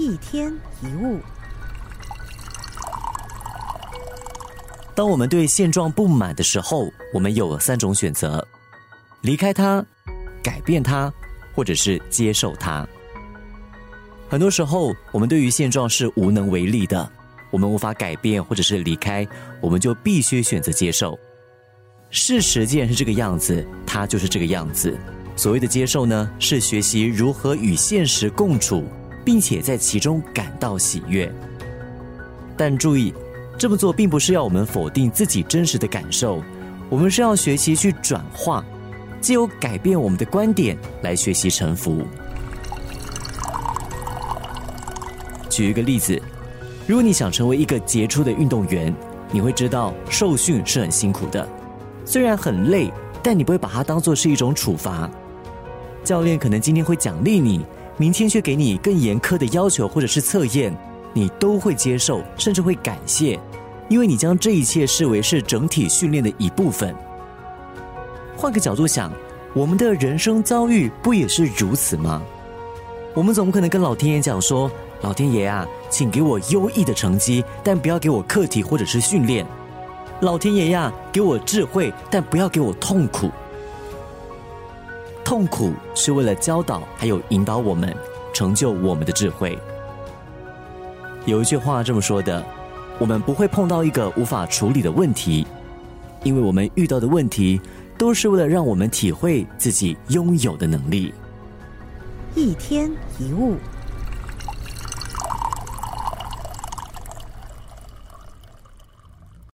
一天一物。当我们对现状不满的时候，我们有三种选择：离开它、改变它，或者是接受它。很多时候，我们对于现状是无能为力的，我们无法改变或者是离开，我们就必须选择接受。事实既然是这个样子，它就是这个样子。所谓的接受呢，是学习如何与现实共处，并且在其中感到喜悦。但注意。这么做并不是要我们否定自己真实的感受，我们是要学习去转化，既有改变我们的观点来学习臣服。举一个例子，如果你想成为一个杰出的运动员，你会知道受训是很辛苦的，虽然很累，但你不会把它当做是一种处罚。教练可能今天会奖励你，明天却给你更严苛的要求或者是测验，你都会接受，甚至会感谢。因为你将这一切视为是整体训练的一部分。换个角度想，我们的人生遭遇不也是如此吗？我们总不可能跟老天爷讲说：“老天爷啊，请给我优异的成绩，但不要给我课题或者是训练。老天爷呀，给我智慧，但不要给我痛苦。痛苦是为了教导，还有引导我们，成就我们的智慧。”有一句话这么说的。我们不会碰到一个无法处理的问题，因为我们遇到的问题都是为了让我们体会自己拥有的能力。一天一物。